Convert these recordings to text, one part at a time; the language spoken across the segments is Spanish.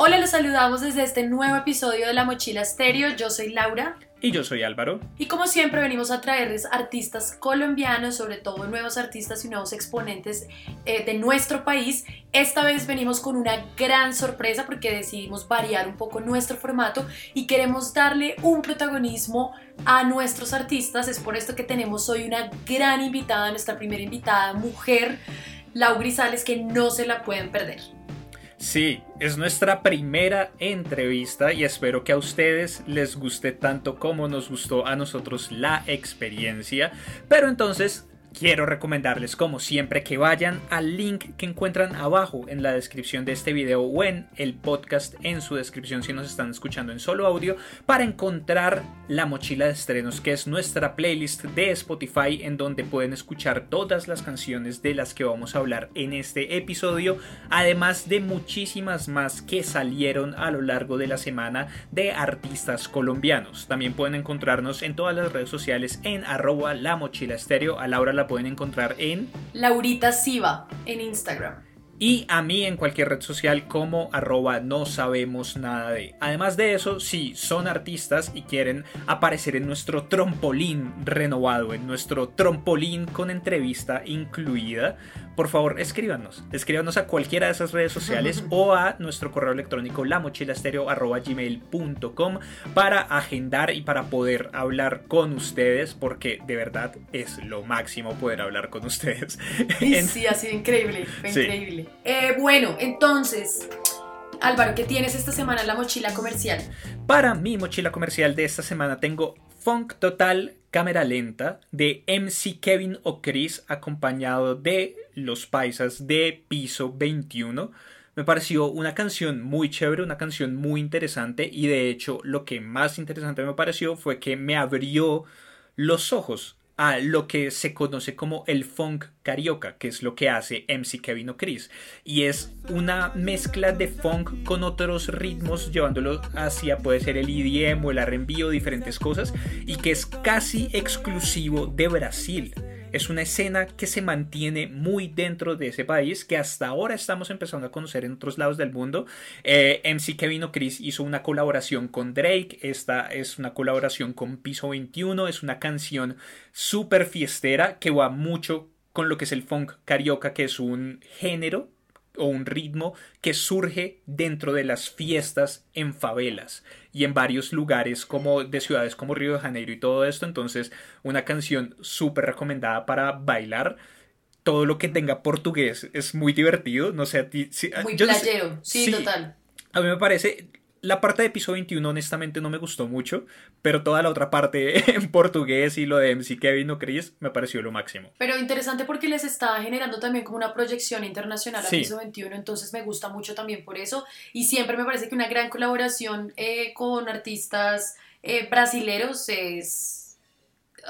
Hola, los saludamos desde este nuevo episodio de La Mochila Estéreo. Yo soy Laura. Y yo soy Álvaro. Y como siempre venimos a traerles artistas colombianos, sobre todo nuevos artistas y nuevos exponentes eh, de nuestro país. Esta vez venimos con una gran sorpresa porque decidimos variar un poco nuestro formato y queremos darle un protagonismo a nuestros artistas. Es por esto que tenemos hoy una gran invitada, nuestra primera invitada, mujer, Lau Grisales, que no se la pueden perder. Sí, es nuestra primera entrevista y espero que a ustedes les guste tanto como nos gustó a nosotros la experiencia. Pero entonces Quiero recomendarles como siempre que vayan al link que encuentran abajo en la descripción de este video o en el podcast en su descripción si nos están escuchando en solo audio para encontrar la mochila de estrenos que es nuestra playlist de Spotify en donde pueden escuchar todas las canciones de las que vamos a hablar en este episodio además de muchísimas más que salieron a lo largo de la semana de artistas colombianos. También pueden encontrarnos en todas las redes sociales en arroba la mochila estéreo. A Laura la pueden encontrar en Laurita Siva en Instagram. Y a mí en cualquier red social como arroba no sabemos nada de. Además de eso, si son artistas y quieren aparecer en nuestro trompolín renovado, en nuestro trompolín con entrevista incluida, por favor escríbanos. Escríbanos a cualquiera de esas redes sociales o a nuestro correo electrónico lamochilastereo.gmail.com para agendar y para poder hablar con ustedes porque de verdad es lo máximo poder hablar con ustedes. Sí, ha sido increíble, increíble. Eh, bueno, entonces... Álvaro, ¿qué tienes esta semana en la mochila comercial? Para mi mochila comercial de esta semana tengo Funk Total Cámara Lenta de MC Kevin O'Chris acompañado de Los Paisas de Piso 21. Me pareció una canción muy chévere, una canción muy interesante y de hecho lo que más interesante me pareció fue que me abrió los ojos a lo que se conoce como el funk carioca, que es lo que hace MC Kevin O'Chris. Y es una mezcla de funk con otros ritmos, llevándolo hacia puede ser el EDM o el R&B o diferentes cosas, y que es casi exclusivo de Brasil. Es una escena que se mantiene muy dentro de ese país, que hasta ahora estamos empezando a conocer en otros lados del mundo. Eh, MC Kevin O'Chris hizo una colaboración con Drake, esta es una colaboración con Piso 21, es una canción súper fiestera que va mucho con lo que es el funk carioca, que es un género o un ritmo que surge dentro de las fiestas en favelas y en varios lugares como de ciudades como Río de Janeiro y todo esto. Entonces, una canción súper recomendada para bailar. Todo lo que tenga portugués es muy divertido. No sé a ti. muy playero, sí, total. A mí me parece, la parte de piso 21 honestamente no me gustó mucho, pero toda la otra parte en portugués y lo de MC Kevin o Chris me pareció lo máximo. Pero interesante porque les estaba generando también como una proyección internacional a piso 21, entonces me gusta mucho también por eso y siempre me parece que una gran colaboración eh, con artistas eh, brasileros es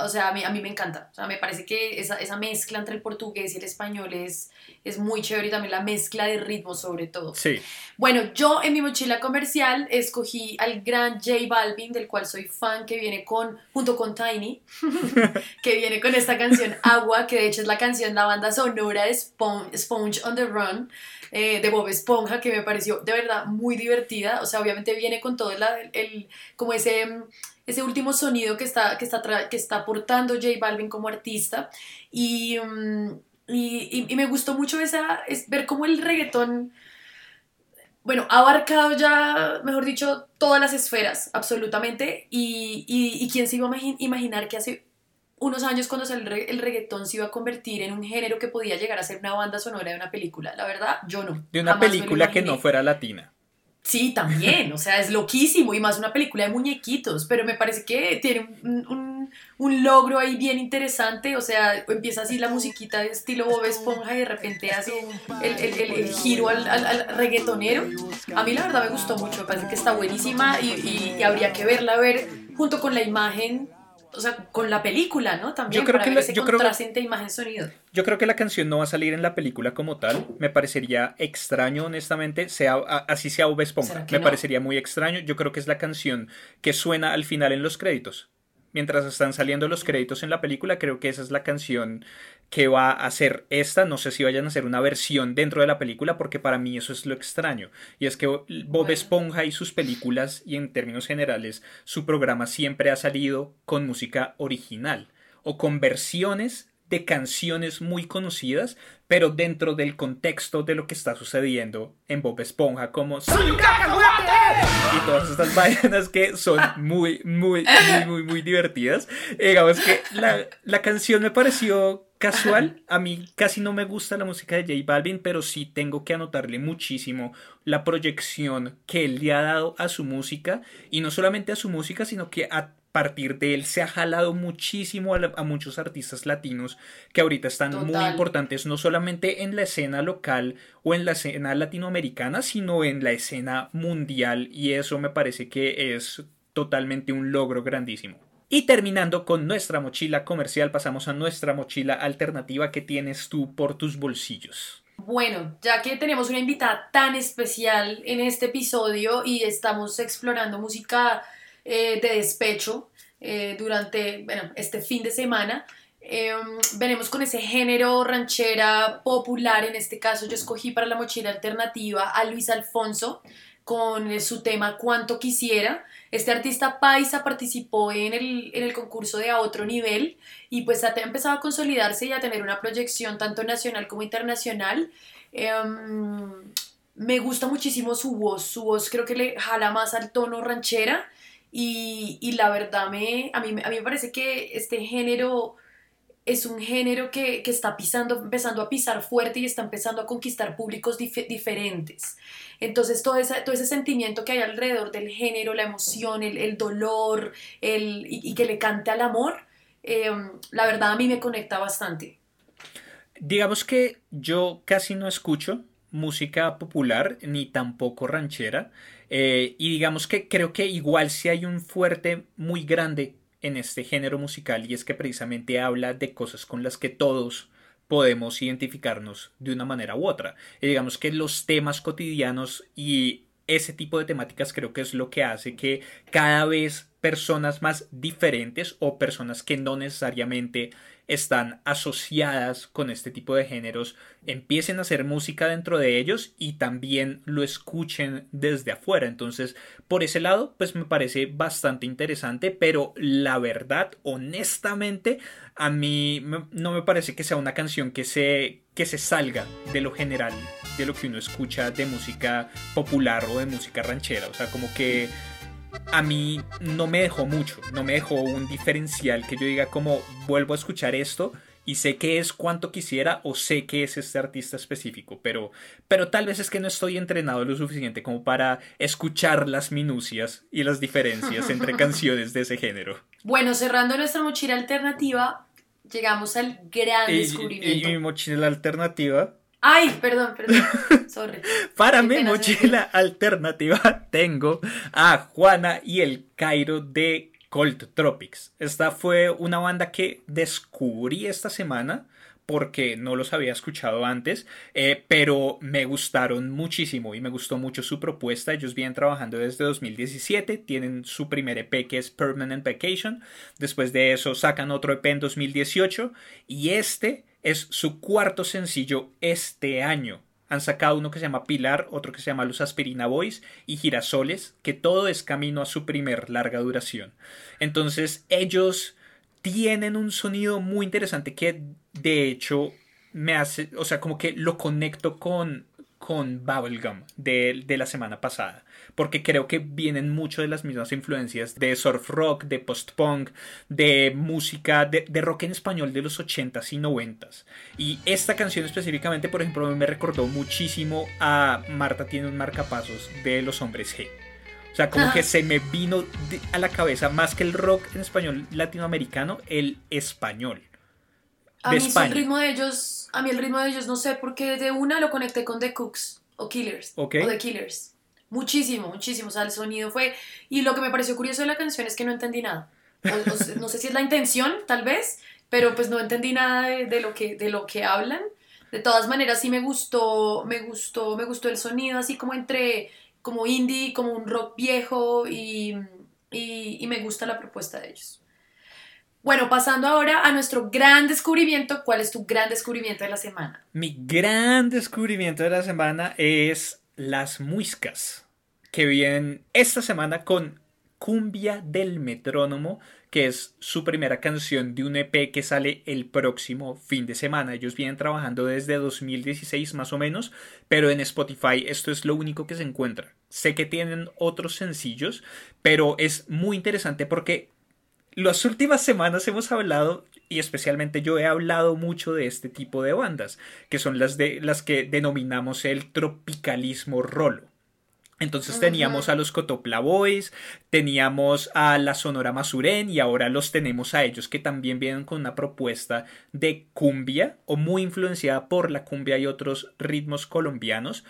o sea, a mí, a mí me encanta. O sea, me parece que esa, esa, mezcla entre el portugués y el español es, es muy chévere y también la mezcla de ritmo sobre todo. Sí. Bueno, yo en mi mochila comercial escogí al gran J Balvin, del cual soy fan, que viene con, junto con Tiny, que viene con esta canción Agua, que de hecho es la canción, la banda sonora de Sponge on the Run. Eh, de Bob Esponja que me pareció de verdad muy divertida, o sea, obviamente viene con todo el, el como ese ese último sonido que está, que está, que está aportando J Balvin como artista. Y, mm, y, y, me gustó mucho esa, es ver cómo el reggaetón, bueno, ha abarcado ya, mejor dicho, todas las esferas, absolutamente. Y, y quién se iba a imaginar que hace unos años cuando salió el reggaetón se iba a convertir en un género que podía llegar a ser una banda sonora de una película. La verdad, yo no. De una película que no fuera latina. Sí, también, o sea, es loquísimo y más una película de muñequitos, pero me parece que tiene un, un, logro ahí bien interesante, o sea, empieza así la musiquita de estilo Bob Esponja y de repente hace el, el, el, giro al, al, reggaetonero. A mí la verdad me gustó mucho, me parece que está buenísima y, y habría que verla, ver junto con la imagen o sea, con la película, ¿no? También yo creo que ese yo imagen-sonido. Yo creo que la canción no va a salir en la película como tal. Me parecería extraño, honestamente, sea así sea V Esponja. Me parecería muy extraño. Yo creo que es la canción que suena al final en los créditos. Mientras están saliendo los créditos en la película, creo que esa es la canción que va a ser esta. No sé si vayan a hacer una versión dentro de la película, porque para mí eso es lo extraño. Y es que Bob Esponja y sus películas, y en términos generales, su programa siempre ha salido con música original o con versiones de canciones muy conocidas, pero dentro del contexto de lo que está sucediendo en Bob Esponja, como y todas estas vainas que son muy, muy, muy, muy, muy divertidas. digamos que la, la canción me pareció casual. A mí casi no me gusta la música de J Balvin, pero sí tengo que anotarle muchísimo la proyección que él le ha dado a su música. Y no solamente a su música, sino que a partir de él se ha jalado muchísimo a, muchos artistas latinos que ahorita están muy importantes, no solamente en la escena local o en la escena latinoamericana, sino en la escena mundial. Y eso me parece que es totalmente un logro grandísimo. Y terminando con nuestra mochila comercial, pasamos a nuestra mochila alternativa que tienes tú por tus bolsillos. Bueno, ya que tenemos una invitada tan especial en este episodio y estamos explorando música eh, de despecho eh, durante bueno, este fin de semana, em, venimos con ese género ranchera popular. En este caso, yo escogí para la mochila alternativa a Luis Alfonso con su tema Cuánto quisiera. Este artista paisa participó en el, concurso de A Otro Nivel y pues ha empezado a consolidarse y a tener una proyección tanto nacional como internacional. Em, me gusta muchísimo su voz, su voz creo que le jala más al tono ranchera y, la verdad me, a, mí, a mí me parece que este género es un género que, está pisando, empezando a pisar fuerte y está empezando a conquistar públicos diferentes. Entonces, todo, todo ese sentimiento que hay alrededor del género, la emoción, el, dolor, el, y, que le cante al amor, em, la verdad a mí me conecta bastante. Digamos que yo casi no escucho música popular ni tampoco ranchera. Eh, y digamos que creo que igual si hay un fuerte muy grande en este género musical y es que precisamente habla de cosas con las que todos podemos identificarnos de una manera u otra. Y digamos que los temas cotidianos y ese tipo de temáticas creo que es lo que hace que cada vez personas más diferentes o personas que no necesariamente están asociadas con este tipo de géneros empiecen a hacer música dentro de ellos y también lo escuchen desde afuera. Entonces, por ese lado, pues me parece bastante interesante, pero la verdad, honestamente, a mí no me parece que sea una canción que se, que se salga de lo general, de lo que uno escucha de música popular o de música ranchera. O sea, como que a mí no me dejó mucho, no me dejó un diferencial que yo diga como vuelvo a escuchar esto y sé que es cuanto quisiera o sé que es este artista específico, pero, pero tal vez es que no estoy entrenado lo suficiente como para escuchar las minucias y las diferencias entre canciones de ese género. Bueno, cerrando nuestra mochila alternativa, llegamos al gran descubrimiento. y mi mochila alternativa Ay, perdón, perdón. Sorry. Para mi mochila alternativa tengo a Juana y el Cairo de Cold Tropics. Esta fue una banda que descubrí esta semana porque no los había escuchado antes, eh, pero me gustaron muchísimo y me gustó mucho su propuesta. Ellos vienen trabajando desde 2017, tienen su primer EP que es Permanent Vacation, después de eso sacan otro EP en 2018 y este es su cuarto sencillo este año. Han sacado uno que se llama Pilar, otro que se llama Los Aspirina Boys y Girasoles, que todo es camino a su primer larga duración. Entonces ellos tienen un sonido muy interesante que de hecho me hace, o sea, como que lo conecto con con Bubblegum de, de la semana pasada, porque creo que vienen mucho de las mismas influencias de surf rock, de post-punk, de música, de, rock en español de los 80s y 90s. Y esta canción específicamente, por ejemplo, me recordó muchísimo a Marta tiene un marcapasos de los hombres G. O sea, como que se me vino a la cabeza más que el rock en español latinoamericano, el español. A mí el ritmo de ellos, a mí el ritmo de ellos no sé, porque de una lo conecté con The Cooks o Killers o The Killers. Muchísimo, muchísimo. O sea, el sonido fue. Y lo que me pareció curioso de la canción es que no entendí nada. no sé si es la intención, tal vez, pero pues no entendí nada de, lo, que, de lo que hablan. De todas maneras, sí me gustó, me gustó, me gustó el sonido, así como entre, como indie, como un rock viejo, y, y, y me gusta la propuesta de ellos. Bueno, pasando ahora a nuestro gran descubrimiento, ¿cuál es tu gran descubrimiento de la semana? Mi gran descubrimiento de la semana es las muiscas, que vienen esta semana con Cumbia del Metrónomo, que es su primera canción de un EP que sale el próximo fin de semana. Ellos vienen trabajando desde 2016 más o menos, pero en Spotify esto es lo único que se encuentra. Sé que tienen otros sencillos, pero es muy interesante porque las últimas semanas hemos hablado y especialmente yo he hablado mucho de este tipo de bandas, que son las de las que denominamos el tropicalismo rolo. Entonces teníamos a los Cotopla Boys, teníamos a la Sonora Masuren y ahora los tenemos a ellos que también vienen con una propuesta de cumbia o muy influenciada por la cumbia y otros ritmos colombianos.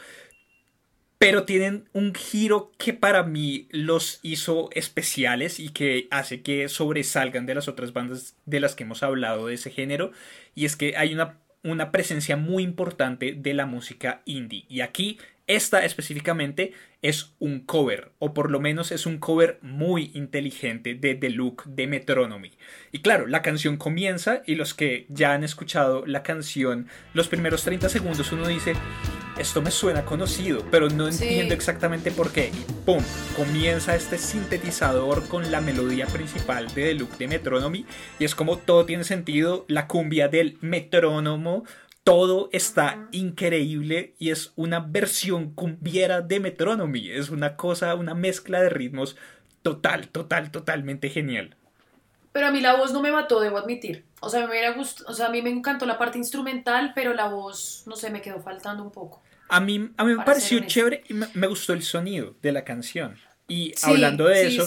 Pero tienen un giro que para mí los hizo especiales y que hace que sobresalgan de las otras bandas de las que hemos hablado de ese género. Y es que hay una, una presencia muy importante de la música indie. Y aquí esta específicamente es un cover, o por lo menos es un cover muy inteligente de The Look de Metronomy. Y claro, la canción comienza y los que ya han escuchado la canción, los primeros 30 segundos uno dice, esto me suena conocido, pero no entiendo exactamente por qué. Y ¡pum! Comienza este sintetizador con la melodía principal de The Look de Metronomy y es como todo tiene sentido, la cumbia del metrónomo todo está increíble y es una versión cumbiera de Metronomy. Es una cosa, una mezcla de ritmos total, total, totalmente genial. Pero a mí la voz no me mató, debo admitir. O sea, me hubiera o sea, a mí me encantó la parte instrumental, pero la voz, no sé, me quedó faltando un poco. A mí, a mí me pareció chévere y me, gustó el sonido de la canción. Y hablando de eso,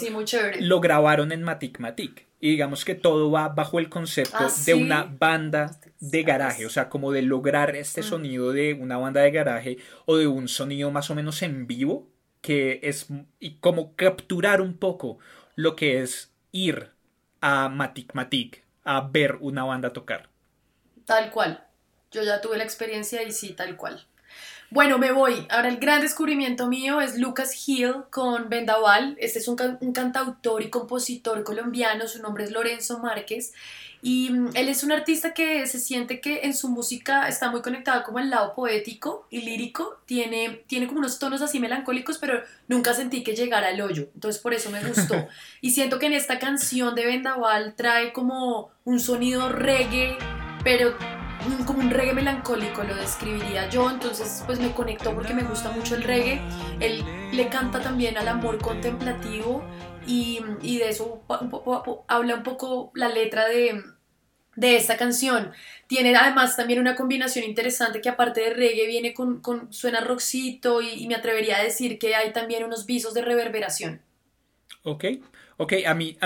lo grabaron en Matic Matic. Y digamos que todo va bajo el concepto ah, de una banda de garaje, o sea, como de lograr este mm. sonido de una banda de garaje o de un sonido más o menos en vivo, que es y como capturar un poco lo que es ir a Matic Matic a ver una banda tocar. Tal cual. Yo ya tuve la experiencia y sí, tal cual. Bueno, me voy. Ahora el gran descubrimiento mío es Lucas Hill con Vendaval. Este es un, cantautor y compositor colombiano, su nombre es Lorenzo Márquez. Y mm, él es un artista que se siente que en su música está muy conectado como el lado poético y lírico. Tiene, tiene como unos tonos así melancólicos, pero nunca sentí que llegara al hoyo. Entonces por eso me gustó. y siento que en esta canción de Vendaval trae como un sonido reggae, pero como un reggae melancólico lo describiría yo, entonces pues me conectó porque me gusta mucho el reggae. Él le canta también al amor contemplativo y, de eso habla un poco la letra de, de esta canción. Tiene además también una combinación interesante que aparte de reggae viene con, con suena rockcito y, me atrevería a decir que hay también unos visos de reverberación. Ok, ok, a mí,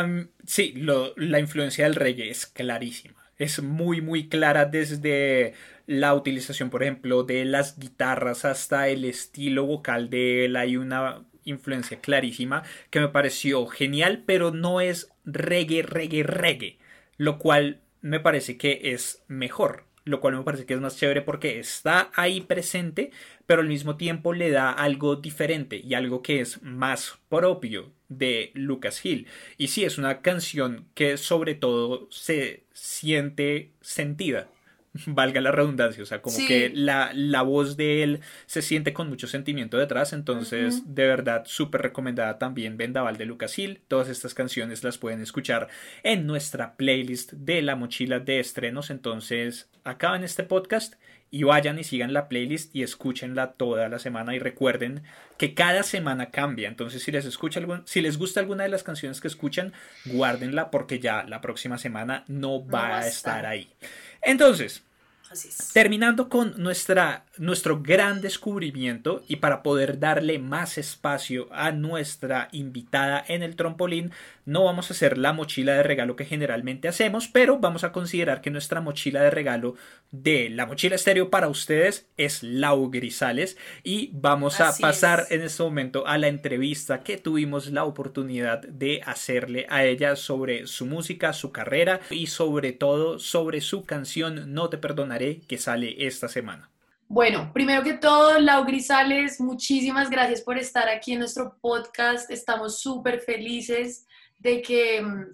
sí, lo, la influencia del reggae es clarísima es muy muy clara desde la utilización, por ejemplo, de las guitarras hasta el estilo vocal de él. Hay una influencia clarísima que me pareció genial, pero no es reggae, reggae, reggae, lo cual me parece que es mejor lo cual me parece que es más chévere porque está ahí presente, pero al mismo tiempo le da algo diferente y algo que es más propio de Lucas Hill. Y sí, es una canción que sobre todo se siente sentida valga la redundancia, o sea, como que la, la, voz de él se siente con mucho sentimiento detrás, entonces de verdad súper recomendada también Vendaval de Lucas Hill, todas estas canciones las pueden escuchar en nuestra playlist de la mochila de estrenos, entonces acaban este podcast y vayan y sigan la playlist y escúchenla toda la semana y recuerden que cada semana cambia. Entonces, si les escucha algún, si les gusta alguna de las canciones que escuchan, guárdenla porque ya la próxima semana no va, a estar ahí. Entonces, Terminando con nuestra, nuestro gran descubrimiento y para poder darle más espacio a nuestra invitada en el trompolín, no vamos a hacer la mochila de regalo que generalmente hacemos, pero vamos a considerar que nuestra mochila de regalo de la mochila estéreo para ustedes es Lau Grisales y vamos a pasar en este momento a la entrevista que tuvimos la oportunidad de hacerle a ella sobre su música, su carrera y sobre todo sobre su canción No te perdonaré que sale esta semana. Bueno, primero que todo, Lau Grisales, muchísimas gracias por estar aquí en nuestro podcast. Estamos súper felices de que mm,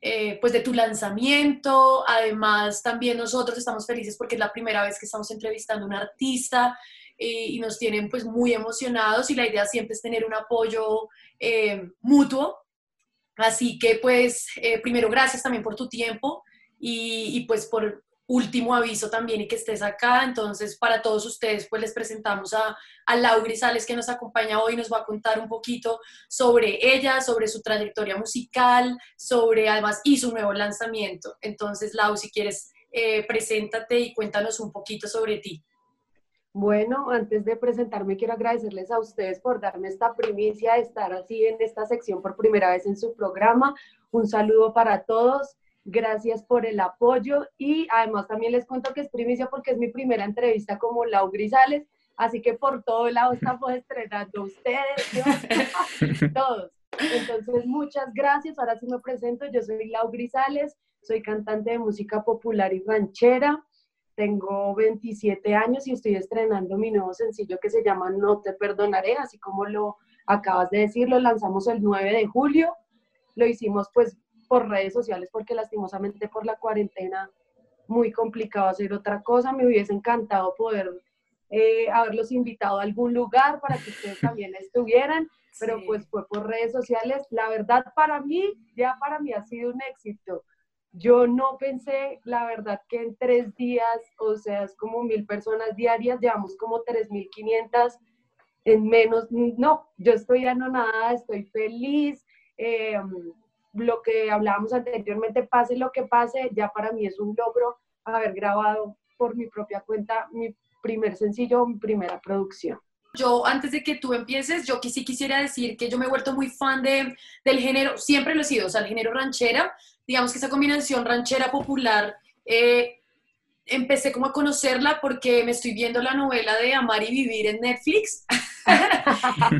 eh, pues de tu lanzamiento. Además, también nosotros estamos felices porque es la primera vez que estamos entrevistando a un artista eh, y nos tienen pues muy emocionados y la idea siempre es tener un apoyo eh, mutuo. Así que pues primero gracias también por tu tiempo y, y pues por último aviso también y que estés acá. Entonces, para todos ustedes, pues les presentamos a, a Lau Grisales que nos acompaña hoy, nos va a contar un poquito sobre ella, sobre su trayectoria musical, sobre además y su nuevo lanzamiento. Entonces, Lau, si quieres, eh, preséntate y cuéntanos un poquito sobre ti. Bueno, antes de presentarme, quiero agradecerles a ustedes por darme esta primicia de estar así en esta sección por primera vez en su programa. Un saludo para todos. Gracias por el apoyo y además también les cuento que es primicia porque es mi primera entrevista como Lau Grisales, así que por todo lado estamos estrenando ustedes, yo, todos. Entonces, muchas gracias. Ahora sí me presento. Yo soy Lau Grisales, soy cantante de música popular y ranchera. Tengo 27 años y estoy estrenando mi nuevo sencillo que se llama No te perdonaré, así como lo acabas de decir, lo lanzamos el 9 de julio. Lo hicimos pues por redes sociales porque lastimosamente por la cuarentena muy complicado hacer otra cosa. Me hubiese encantado poder eh, haberlos invitado a algún lugar para que ustedes también estuvieran, pero pues fue por redes sociales. La verdad para mí, ya para mí ha sido un éxito. Yo no pensé, la verdad, que en tres días, o sea, es como mil personas diarias, llevamos como 3.500 en menos. No, yo estoy anonada, estoy feliz. Eh, lo que hablábamos anteriormente, pase lo que pase, ya para mí es un logro haber grabado por mi propia cuenta mi primer sencillo, mi primera producción. Yo, antes de que tú empieces, yo sí quisiera decir que yo me he vuelto muy fan de, del género, siempre lo he sido, o sea, el género ranchera, digamos que esa combinación ranchera popular, eh, empecé como a conocerla porque me estoy viendo la novela de Amar y Vivir en Netflix.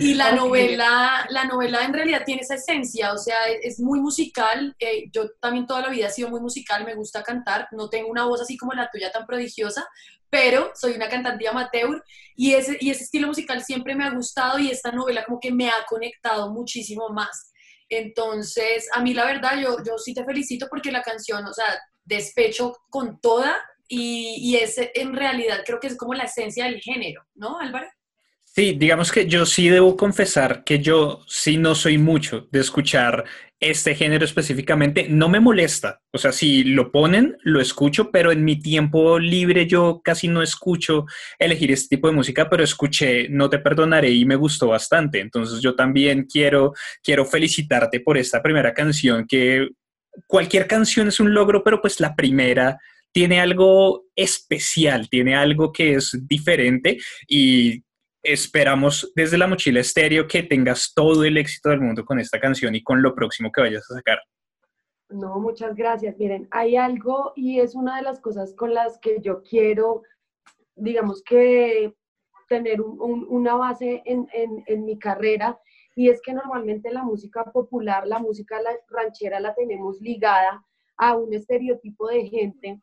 y la novela, la novela en realidad tiene esa esencia, o sea, es muy musical. Eh, yo también toda la vida he sido muy musical, me gusta cantar, no tengo una voz así como la tuya tan prodigiosa, pero soy una cantante amateur y ese, y ese estilo musical siempre me ha gustado y esta novela como que me ha conectado muchísimo más. Entonces, a mí la verdad, yo, yo sí te felicito porque la canción, o sea, despecho con toda y, y ese en realidad creo que es como la esencia del género, ¿no, Álvaro? Sí, digamos que yo sí debo confesar que yo sí no soy mucho de escuchar este género específicamente. No me molesta, o sea, si lo ponen, lo escucho, pero en mi tiempo libre yo casi no escucho elegir este tipo de música, pero escuché No te perdonaré y me gustó bastante. Entonces yo también quiero, quiero felicitarte por esta primera canción, que cualquier canción es un logro, pero pues la primera tiene algo especial, tiene algo que es diferente y esperamos desde la mochila estéreo que tengas todo el éxito del mundo con esta canción y con lo próximo que vayas a sacar. No, muchas gracias. Miren, hay algo y es una de las cosas con las que yo quiero, digamos que tener una base en, en, mi carrera y es que normalmente la música popular, la música ranchera la tenemos ligada a un estereotipo de gente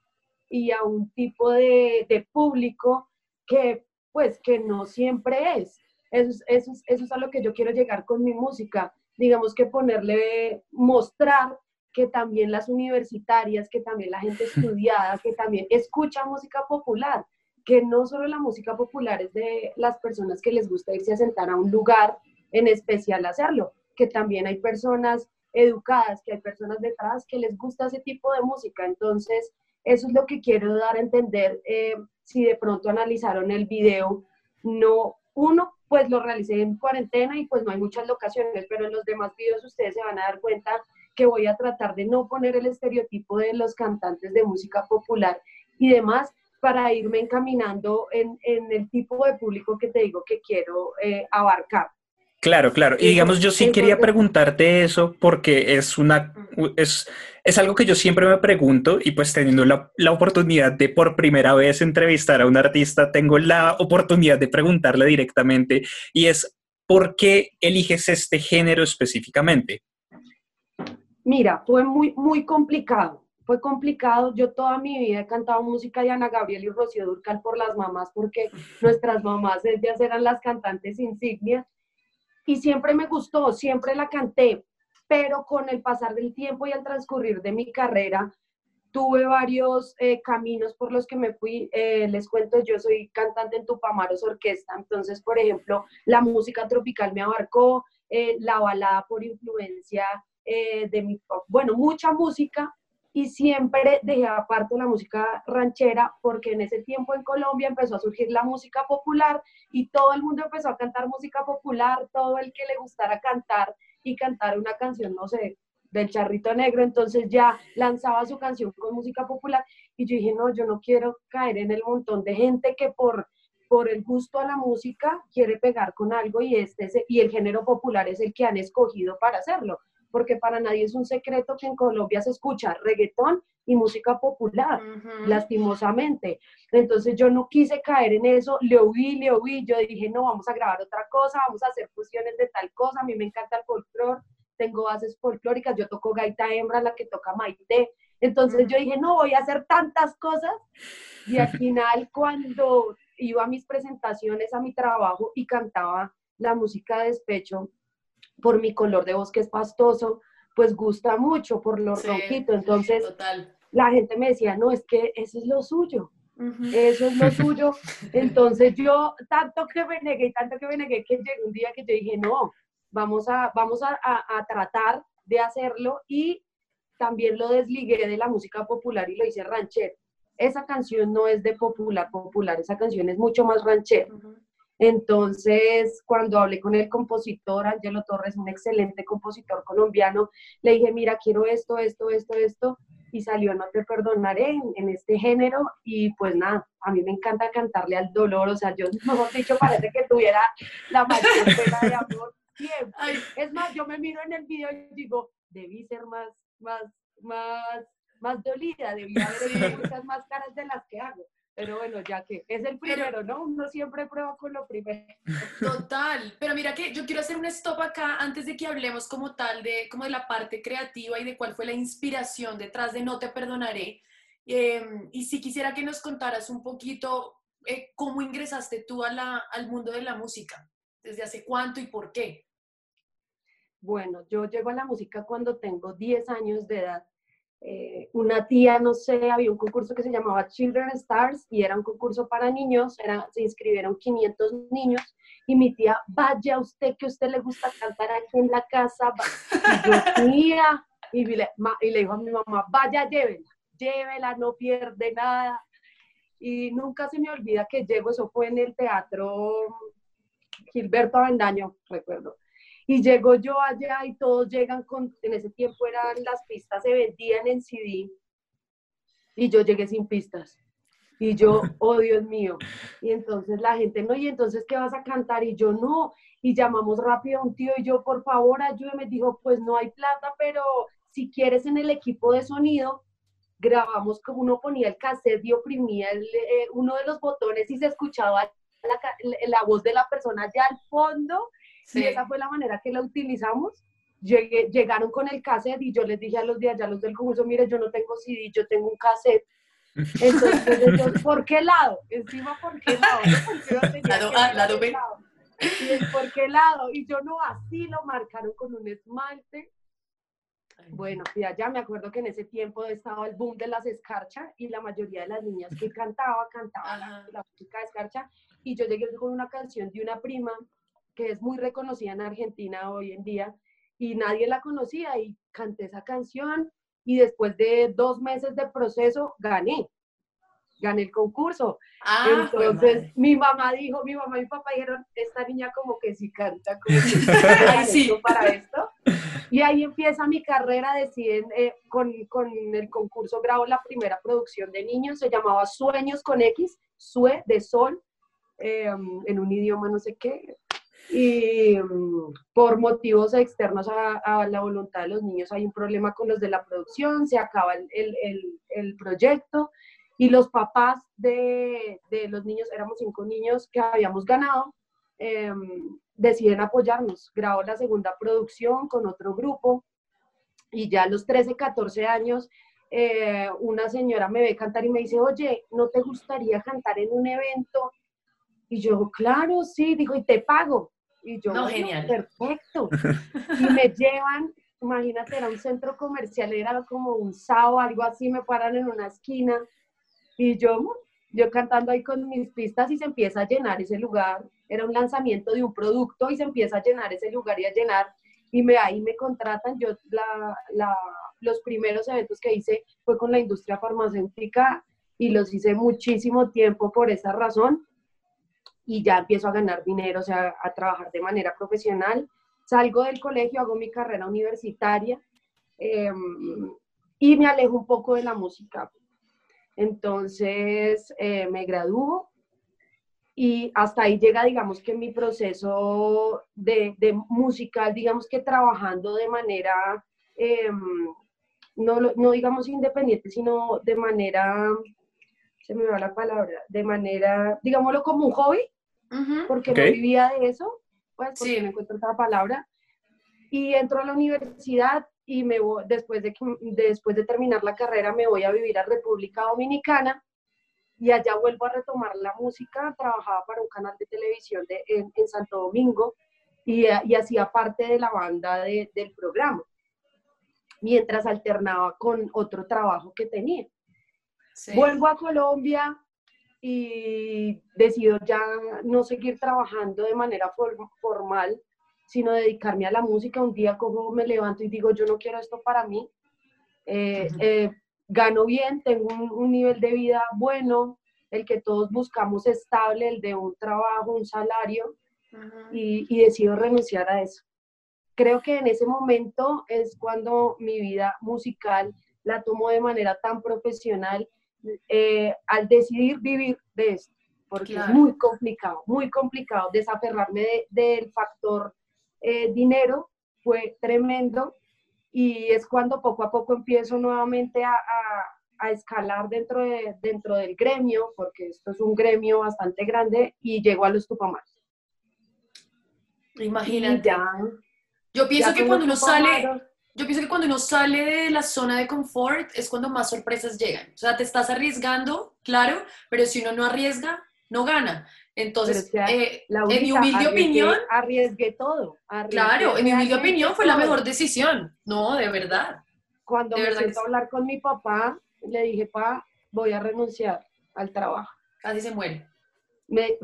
y a un tipo de, de público que pues que no siempre es. Eso, eso, eso es a lo que yo quiero llegar con mi música. Digamos que ponerle, mostrar que también las universitarias, que también la gente estudiada, que también escucha música popular, que no solo la música popular es de las personas que les gusta irse a sentar a un lugar en especial hacerlo, que también hay personas educadas, que hay personas detrás que les gusta ese tipo de música. Entonces, eso es lo que quiero dar a entender. Eh, si de pronto analizaron el video, no, uno, pues lo realicé en cuarentena y pues no hay muchas locaciones, pero en los demás videos ustedes se van a dar cuenta que voy a tratar de no poner el estereotipo de los cantantes de música popular y demás para irme encaminando en, el tipo de público que te digo que quiero eh, abarcar. Claro, claro. Y digamos, yo sí quería preguntarte eso porque es una, es, es algo que yo siempre me pregunto y pues teniendo la, la, oportunidad de por primera vez entrevistar a un artista, tengo la oportunidad de preguntarle directamente y es, ¿por qué eliges este género específicamente? Mira, fue muy, muy complicado. Fue complicado. Yo toda mi vida he cantado música de Ana Gabriel y Rocío Durcal por las mamás porque nuestras mamás eran las cantantes insignias y siempre me gustó, siempre la canté, pero con el pasar del tiempo y al transcurrir de mi carrera, tuve varios eh, caminos por los que me fui. Eh, les cuento, yo soy cantante en Tupamaros Orquesta, entonces, por ejemplo, la música tropical me abarcó, eh, la balada por influencia de mi, bueno, mucha música, y siempre dejé aparte la música ranchera porque en ese tiempo en Colombia empezó a surgir la música popular y todo el mundo empezó a cantar música popular, todo el que le gustara cantar y cantar una canción, no sé, del charrito negro, entonces ya lanzaba su canción con música popular y yo dije, no, yo no quiero caer en el montón de gente que por, por el gusto a la música quiere pegar con algo y, este, y el género popular es el que han escogido para hacerlo, porque para nadie es un secreto que en Colombia se escucha reggaetón y música popular, lastimosamente. Entonces yo no quise caer en eso, le oí, le oí, yo dije, no, vamos a grabar otra cosa, vamos a hacer fusiones de tal cosa, a mí me encanta el folclore, tengo bases folclóricas, yo toco gaita hembra, la que toca Maite. Entonces yo dije, no, voy a hacer tantas cosas. Y al final, cuando iba a mis presentaciones, a mi trabajo y cantaba la música de despecho, por mi color de voz que es pastoso, pues gusta mucho por lo ronquito. Entonces, la gente me decía, no, es que eso es lo suyo. Eso es lo suyo. Entonces yo, tanto que me negué, tanto que me negué, que llegó un día que yo dije, no, vamos a, vamos a, tratar de hacerlo y también lo desligué de la música popular y lo hice ranchero. Esa canción no es de popular, popular, esa canción es mucho más ranchero. Entonces, cuando hablé con el compositor, Angelo Torres, un excelente compositor colombiano, le dije, mira, quiero esto, esto, esto, esto, y salió No te perdonaré en, este género, y pues nada, a mí me encanta cantarle al dolor, o sea, yo, mejor dicho, parece que tuviera la mayor pena de amor es más, yo me miro en el video y digo, debí ser más, más, más, más dolida, debí haber muchas más caras de las que hago. Pero bueno, ya que es el primero, ¿no? Uno siempre prueba con lo primero. Total, pero mira que yo quiero hacer un stop acá antes de que hablemos como tal de, como de la parte creativa y de cuál fue la inspiración detrás de No te perdonaré. Em, y si quisiera que nos contaras un poquito eh, cómo ingresaste tú a la, al mundo de la música. ¿Desde hace cuánto y por qué? Bueno, yo llego a la música cuando tengo 10 años de edad. Eh, una tía, no sé, había un concurso que se llamaba Children Stars y era un concurso para niños, era, se inscribieron 500 niños y mi tía, vaya usted que a usted le gusta cantar aquí en la casa, y yo, y le, y le dijo a mi mamá, vaya, llévela, llévela, no pierde nada. Y nunca se me olvida que llego, eso fue en el teatro Gilberto Avendaño, recuerdo. Y llego yo allá y todos llegan con, en ese tiempo eran las pistas, se vendían en CD. Y yo llegué sin pistas. Y yo, oh Dios mío. Y entonces la gente, no, y entonces, ¿qué vas a cantar? Y yo, no. Y llamamos rápido a un tío y yo, por favor, ayúdeme. Dijo, pues no hay plata, pero si quieres en el equipo de sonido, grabamos como uno ponía el cassette y oprimía el, eh, uno de los botones y se escuchaba la, voz de la persona ya al fondo, y esa fue la manera que la utilizamos. Llegué, llegaron con el cassette y yo les dije a los de allá, los del concurso, mire, yo no tengo CD, yo tengo un cassette. Entonces, ¿por qué lado? Encima, ¿por qué lado? lado A, lado B. Y ¿por qué lado? Y yo no, así lo marcaron con un esmalte. Bueno, ya, ya me acuerdo que en ese tiempo estaba el boom de las escarchas y la mayoría de las niñas que cantaba, cantaba la, la, música de escarcha y yo llegué con una canción de una prima que es muy reconocida en Argentina hoy en día y nadie la conocía y canté esa canción y después de dos meses de proceso gané, gané el concurso. Ah, Entonces mi mamá dijo, mi mamá y mi papá dijeron, esta niña como que sí canta, como que sí. para esto. Y ahí empieza mi carrera, deciden, eh, con, con, el concurso grabo la primera producción de niños, se llamaba Sueños con X, Sue de Sol, Em, en un idioma no sé qué, y mm, por motivos externos a, la voluntad de los niños hay un problema con los de la producción, se acaba el, el, el, proyecto y los papás de, de, los niños, éramos cinco niños que habíamos ganado, em, deciden apoyarnos. Grabo la segunda producción con otro grupo y ya a los 13, 14 años eh, una señora me ve cantar y me dice, oye, ¿no te gustaría cantar en un evento y yo, claro, sí, digo, y te pago. Y yo, no, genial. Perfecto. Y me llevan imagínate, era un centro comercial, era como un sábado, algo así, me paran en una esquina y yo, yo cantando ahí con mis pistas y se empieza a llenar ese lugar. Era un lanzamiento de un producto y se empieza a llenar ese lugar y a llenar. Y me, ahí me contratan. Yo la, la, los primeros eventos que hice fue con la industria farmacéutica y los hice muchísimo tiempo por esa razón. Y ya empiezo a ganar dinero, o sea, a trabajar de manera profesional. Salgo del colegio, hago mi carrera universitaria em, y me alejo un poco de la música entonces eh, me gradúo y hasta ahí llega, digamos que mi proceso de, de musical, digamos que trabajando de manera, em, no, no digamos independiente, sino de manera, se me va la palabra, de manera, digámoslo como un hobby, porque no vivía de eso, pues porque sí. no encuentro otra palabra. Y entro a la universidad y me voy, después, de que, después de terminar la carrera me voy a vivir a República Dominicana y allá vuelvo a retomar la música. Trabajaba para un canal de televisión de, en, en, Santo Domingo y, y, hacía parte de la banda de, del programa, mientras alternaba con otro trabajo que tenía. Sí. Vuelvo a Colombia y decido ya no seguir trabajando de manera formal sino dedicarme a la música. Un día como me levanto y digo, yo no quiero esto para mí. Eh, eh, gano bien, tengo un, un, nivel de vida bueno, el que todos buscamos estable, el de un trabajo, un salario, y, y, decido renunciar a eso. Creo que en ese momento es cuando mi vida musical la tomo de manera tan profesional eh, al decidir vivir de esto, porque claro. es muy complicado, muy complicado desaferrarme de, del factor eh, dinero fue tremendo y es cuando poco a poco empiezo nuevamente a, a, a, escalar dentro, de, dentro del gremio, porque esto es un gremio bastante grande, y llego a los Tupamaros. Imagínate. Ya, yo pienso que cuando uno sale, yo pienso que cuando uno sale de la zona de confort es cuando más sorpresas llegan. O sea, te estás arriesgando, claro, pero si uno no arriesga, no gana. Entonces, sea, eh, única, en mi humilde arriesgué, opinión... Arriesgué todo. Arriesgué claro, en mi humilde opinión fue todo. la mejor decisión. No, de verdad. Cuando de me verdad a hablar con mi papá, le dije, pa, voy a renunciar al trabajo. Casi se muere. Me,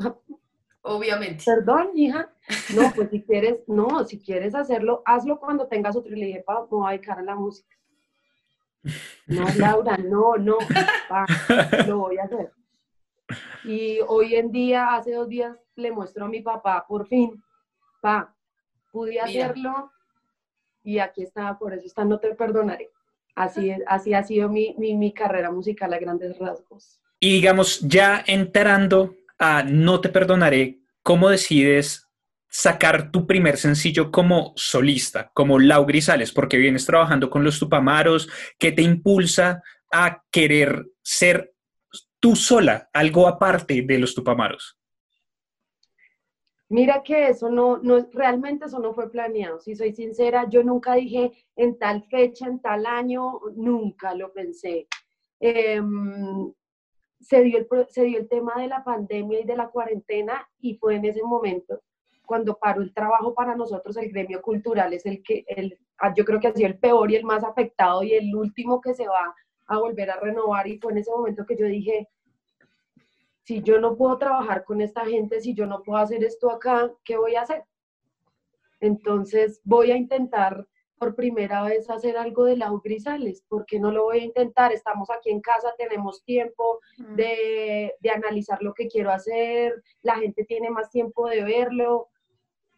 Obviamente. Perdón, hija. No, pues si quieres, no, si quieres hacerlo, hazlo cuando tengas otro. Y le dije, pa, me voy a dedicar a la música. No, Laura, no, no, pa, lo voy a hacer. Y hoy en día, hace dos días, le muestro a mi papá, por fin, pa, pude Mira. hacerlo y aquí está, por eso está, no te perdonaré. Así, es, así ha sido mi, mi, mi carrera musical a grandes rasgos. Y digamos, ya entrando No te perdonaré, ¿cómo decides sacar tu primer sencillo como solista, como Lau Grisales? Porque vienes trabajando con los Tupamaros, ¿qué te impulsa a querer ser tú sola, algo aparte de los Tupamaros? Mira que eso no, no, realmente eso no fue planeado. Si soy sincera, yo nunca dije en tal fecha, en tal año, nunca lo pensé. Eh, se, dio el, se dio el tema de la pandemia y de la cuarentena y fue en ese momento cuando paró el trabajo para nosotros, el gremio cultural es el que, el, yo creo que ha sido el peor y el más afectado y el último que se va a volver a renovar y fue en ese momento que yo dije, si yo no puedo trabajar con esta gente, si yo no puedo hacer esto acá, ¿qué voy a hacer? Entonces voy a intentar por primera vez hacer algo de Lau Grisales, porque no lo voy a intentar, estamos aquí en casa, tenemos tiempo mm. de, de, analizar lo que quiero hacer, la gente tiene más tiempo de verlo.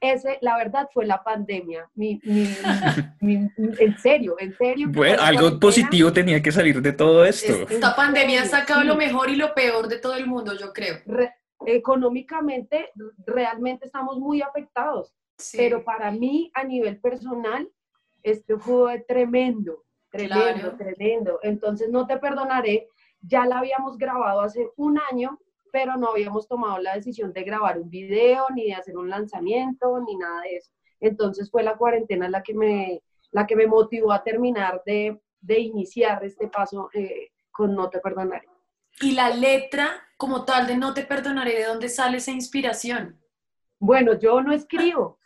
Ese, la verdad, fue la pandemia. Mi, mi, mi, en serio, en serio. Bueno, algo positivo tenía que salir de todo esto. Esta pandemia ha sacado sí. lo mejor y lo peor de todo el mundo, yo creo. Re, económicamente, realmente estamos muy afectados. Sí. Pero para mí, a nivel personal, este fue tremendo, tremendo, claro. tremendo. Entonces no te perdonaré, ya la habíamos grabado hace un año, pero no habíamos tomado la decisión de grabar un video, ni de hacer un lanzamiento, ni nada de eso. Entonces fue la cuarentena la que me, la que me motivó a terminar de, de iniciar este paso eh, con No te perdonaré. Y la letra como tal de No te perdonaré, ¿de dónde sale esa inspiración? Bueno, yo no escribo.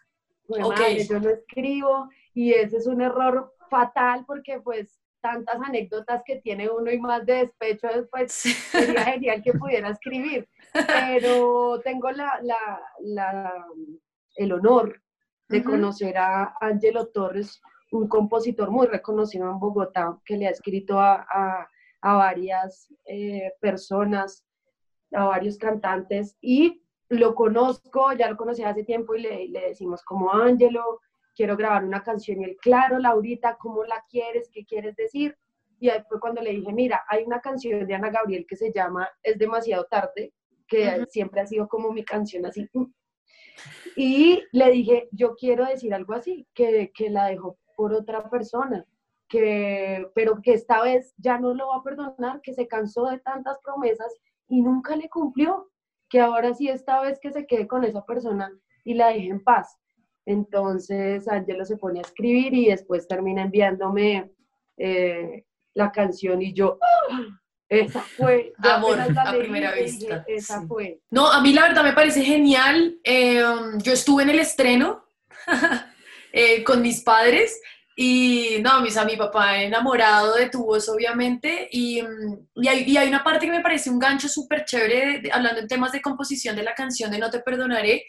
Bueno, okay. madre, yo no escribo y ese es un error fatal porque pues tantas anécdotas que tiene uno y más de despecho, pues sería genial que pudiera escribir. Pero tengo la, la, la, el honor de conocer a Angelo Torres, un compositor muy reconocido en Bogotá, que le ha escrito a, a, a varias eh, personas, a varios cantantes, y lo conozco, ya lo conocí hace tiempo y le, le decimos como Angelo, quiero grabar una canción y él, claro, Laurita, ¿cómo la quieres? ¿Qué quieres decir? Y después cuando le dije, mira, hay una canción de Ana Gabriel que se llama Es demasiado tarde, que siempre ha sido como mi canción así. Y le dije, yo quiero decir algo así, que, que la dejó por otra persona, que, pero que esta vez ya no lo va a perdonar, que se cansó de tantas promesas y nunca le cumplió, que ahora sí esta vez que se quede con esa persona y la deje en paz. Entonces Angelo se pone a escribir y después termina enviándome eh, la canción y yo, ¡ah! esa fue. Amor a primera vista. esa fue. No, a mí la verdad me parece genial. Eh, yo estuve en el estreno eh, con mis padres y no, mis, a mi papá enamorado de tu voz, obviamente. Y, y, hay, y hay, una parte que me parece un gancho súper chévere, hablando en temas de composición de la canción de No Te Perdonaré,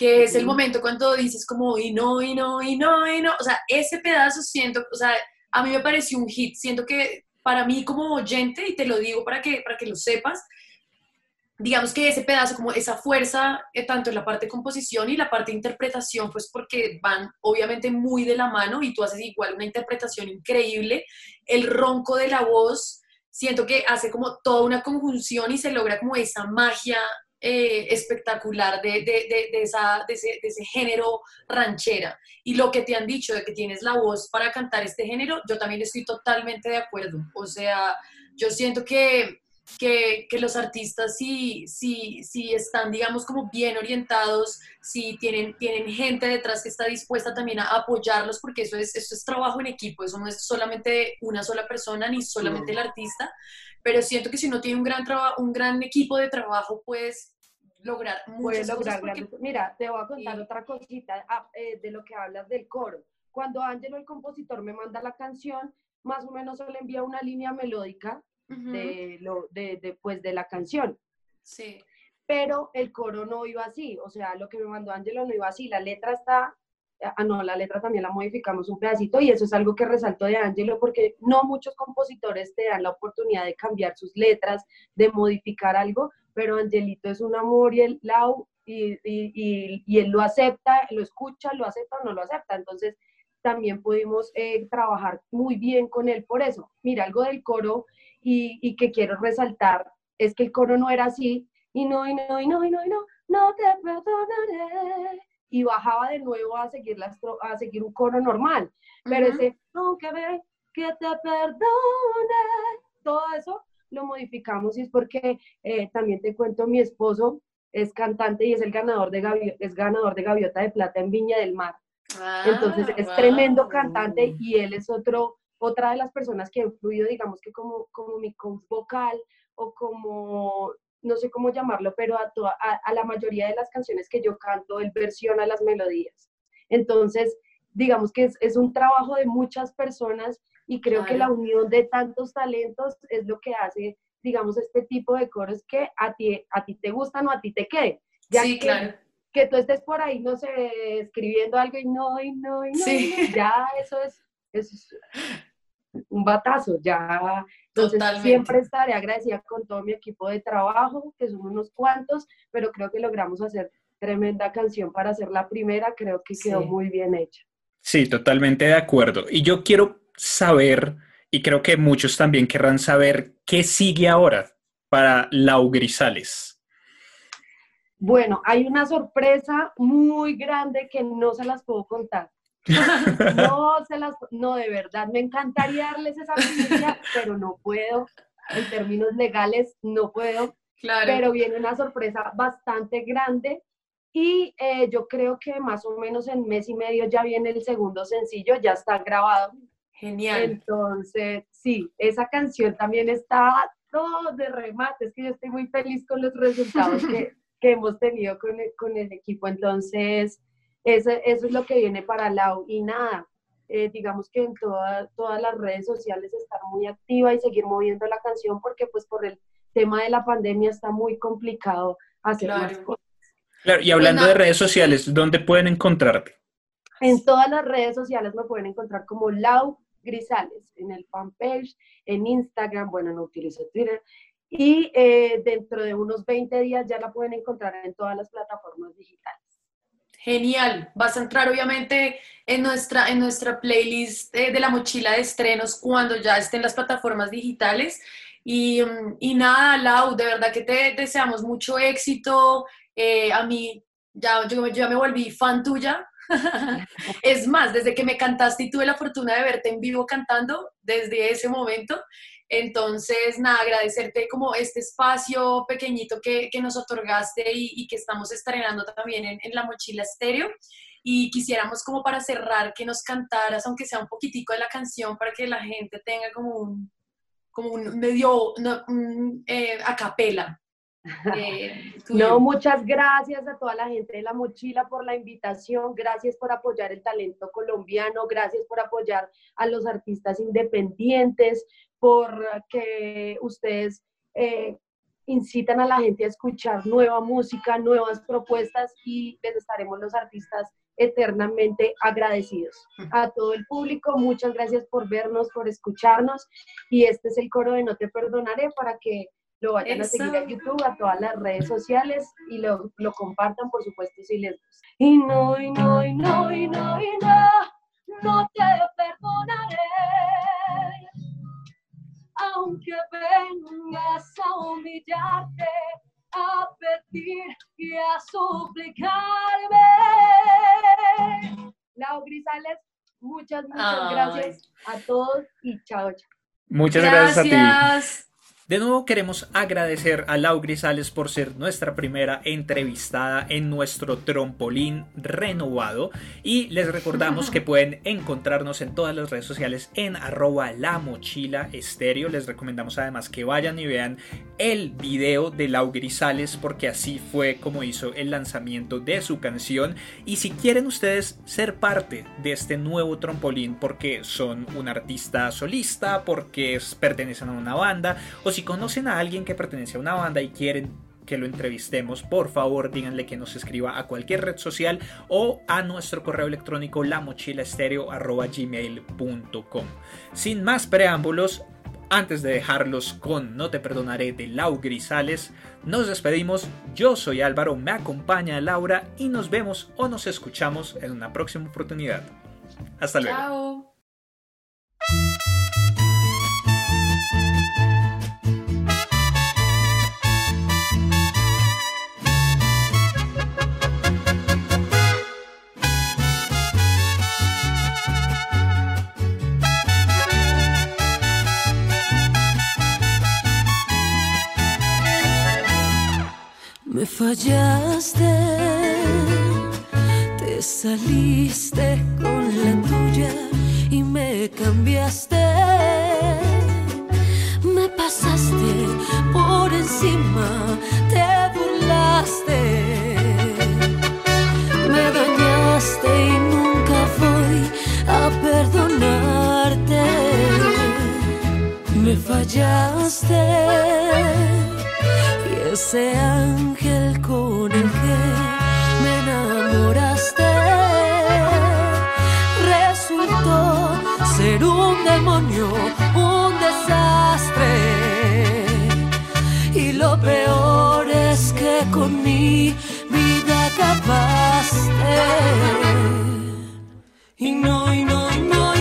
que es el momento cuando dices como, y no, y no, y no, y no. O sea, ese pedazo siento, o sea, a mí me pareció un hit. Siento que para mí como oyente, y te lo digo para que, para que lo sepas, digamos que ese pedazo, como esa fuerza, eh, tanto en la parte de composición y la parte de interpretación, pues porque van obviamente muy de la mano y tú haces igual una interpretación increíble. El ronco de la voz, siento que hace como toda una conjunción y se logra como esa magia eh, espectacular de, de, de, esa, ese, de, ese, género ranchera. Y lo que te han dicho de que tienes la voz para cantar este género, yo también estoy totalmente de acuerdo. O sea, yo siento que, que, que los artistas si, si, si están, digamos, como bien orientados, si tienen, tienen gente detrás que está dispuesta también a apoyarlos, porque eso es, eso es trabajo en equipo, eso no es solamente una sola persona ni solamente el artista, pero siento que si uno tiene un gran, un gran equipo de trabajo, puedes lograr muchas lograr Mira, te voy a contar otra cosita ah, eh, de lo que hablas del coro. Cuando Ángelo, el compositor, me manda la canción, más o menos le envía una línea melódica de, lo, de, de, pues, de la canción. Sí. Pero el coro no iba así, o sea, lo que me mandó Ángelo no iba así. La letra está ah, no, la letra también la modificamos un pedacito y eso es algo que resalto de Angelo porque no muchos compositores te dan la oportunidad de cambiar sus letras, de modificar algo, pero Angelito es un amor y, el, lau, y, y, y, él lo acepta, lo escucha, lo acepta o no lo acepta. Entonces, también pudimos eh, trabajar muy bien con él por eso. Mira, algo del coro y, que quiero resaltar es que el coro no era así, y no, y no, y no, y no, y no, no te perdonaré y bajaba de nuevo a seguir, la a seguir un coro normal. Pero ese, aunque ve que te perdone, todo eso lo modificamos y es porque eh, también te cuento, mi esposo es cantante y es el ganador de, es ganador de Gaviota de Plata en Viña del Mar. Ah, Entonces es tremendo cantante y él es otro, otra de las personas que ha influido, digamos que como, como mi coach vocal o como no sé cómo llamarlo, pero a, a, la mayoría de las canciones que yo canto, él versiona las melodías. Entonces, digamos que es, es un trabajo de muchas personas y creo que la unión de tantos talentos es lo que hace, digamos, este tipo de coros que a ti, a ti te gustan o a ti te queden. Ya sí, que, claro. Que tú estés por ahí, no sé, escribiendo algo y no, y no, y no, sí. ya eso es, es un batazo, ya entonces, siempre estaré agradecida con todo mi equipo de trabajo, que son unos cuantos, pero creo que logramos hacer tremenda canción para hacer la primera, creo que quedó muy bien hecha. Sí, totalmente de acuerdo. Y yo quiero saber, y creo que muchos también querrán saber, ¿qué sigue ahora para Lau Grisales? Bueno, hay una sorpresa muy grande que no se las puedo contar. No, se las, no, de verdad, me encantaría darles esa noticia, pero no puedo. En términos legales, no puedo. Claro. Pero viene una sorpresa bastante grande y eh, yo creo que más o menos en mes y medio ya viene el segundo sencillo, ya está grabado. Genial. Entonces, sí, esa canción también está todo de remate. Es que yo estoy muy feliz con los resultados que, que hemos tenido con el, con el equipo. Entonces, eso, eso es lo que viene para Lau. Y nada, eh, digamos que en todas las redes sociales estar muy activa y seguir moviendo la canción porque pues por el tema de la pandemia está muy complicado hacer más cosas. Claro, y hablando de redes sociales, ¿dónde pueden encontrarte? En todas las redes sociales me pueden encontrar como Lau Grisales, en el fanpage, en Instagram, bueno, no utilizo Twitter, y eh, dentro de unos 20 días ya la pueden encontrar en todas las plataformas digitales. Genial. Vas a entrar obviamente en nuestra, en nuestra playlist de, la mochila de estrenos cuando ya estén las plataformas digitales. Y, y nada, Lau, de verdad que te deseamos mucho éxito. Eh, a mí ya, yo, yo ya me volví fan tuya. es más, desde que me cantaste y tuve la fortuna de verte en vivo cantando, desde ese momento, entonces, nada, agradecerte como este espacio pequeñito que, nos otorgaste y, que estamos estrenando también en, La Mochila Estéreo. Y quisiéramos como para cerrar que nos cantaras, aunque sea un poquitico de la canción, para que la gente tenga como un, como un medio eh, a capela. Eh, no, muchas gracias a toda la gente de La Mochila por la invitación, gracias por apoyar el talento colombiano, gracias por apoyar a los artistas independientes, por que ustedes eh, incitan a la gente a escuchar nueva música, nuevas propuestas y les estaremos los artistas eternamente agradecidos. A todo el público, muchas gracias por vernos, por escucharnos y este es el coro de No te perdonaré para que lo vayan a seguir en YouTube, a todas las redes sociales y lo, lo compartan, por supuesto, si les gusta. Y no, y no, y no, y no, y no, no te perdonaré aunque vengas a humillarte, a pedir y a suplicarme. Lau Grisales, muchas, muchas gracias a todos y chao, chao. Muchas gracias, gracias a ti. De nuevo queremos agradecer a Lau Grisales por ser nuestra primera entrevistada en nuestro trompolín renovado y les recordamos que pueden encontrarnos en todas las redes sociales en arroba la mochila estéreo. Les recomendamos además que vayan y vean el video de Lau Grisales porque así fue como hizo el lanzamiento de su canción y si quieren ustedes ser parte de este nuevo trompolín porque son un artista solista, porque pertenecen a una banda o si si conocen a alguien que pertenece a una banda y quieren que lo entrevistemos, por favor díganle que nos escriba a cualquier red social o a nuestro correo electrónico lamochilaestereo.gmail.com Sin más preámbulos, antes de dejarlos con No te perdonaré de Lau Grisales, nos despedimos. Yo soy Álvaro, me acompaña Laura y nos vemos o nos escuchamos en una próxima oportunidad. Hasta luego. Me fallaste, te saliste con la tuya y me cambiaste. Me pasaste por encima, te burlaste. Me dañaste y nunca voy a perdonarte. Me fallaste ese ángel con el que me enamoraste resultó ser un demonio, un desastre. Y lo peor es que con mi vida acabaste. Y no, y no, y no,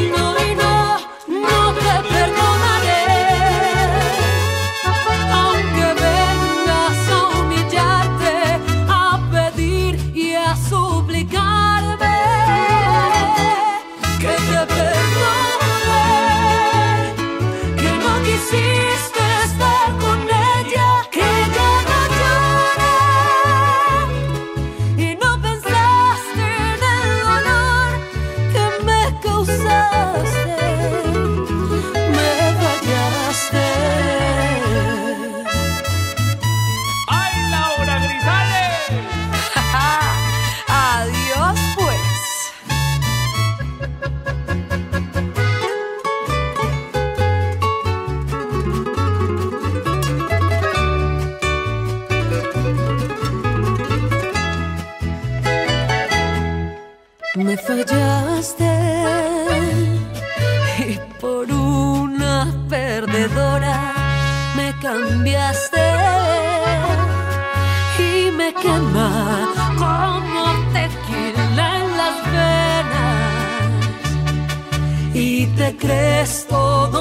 crees todo